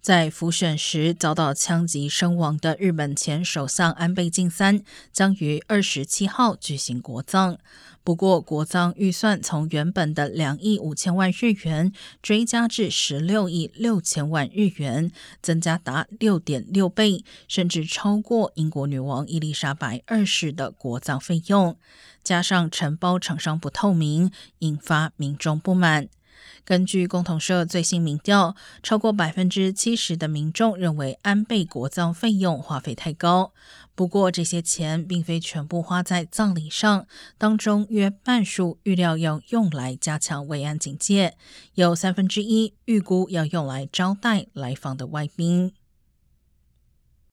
在复选时遭到枪击身亡的日本前首相安倍晋三将于二十七号举行国葬。不过，国葬预算从原本的两亿五千万日元追加至十六亿六千万日元，增加达六点六倍，甚至超过英国女王伊丽莎白二世的国葬费用。加上承包厂商不透明，引发民众不满。根据共同社最新民调，超过百分之七十的民众认为安倍国葬费用花费太高。不过，这些钱并非全部花在葬礼上，当中约半数预料要用来加强慰安警戒，有三分之一预估要用来招待来访的外宾。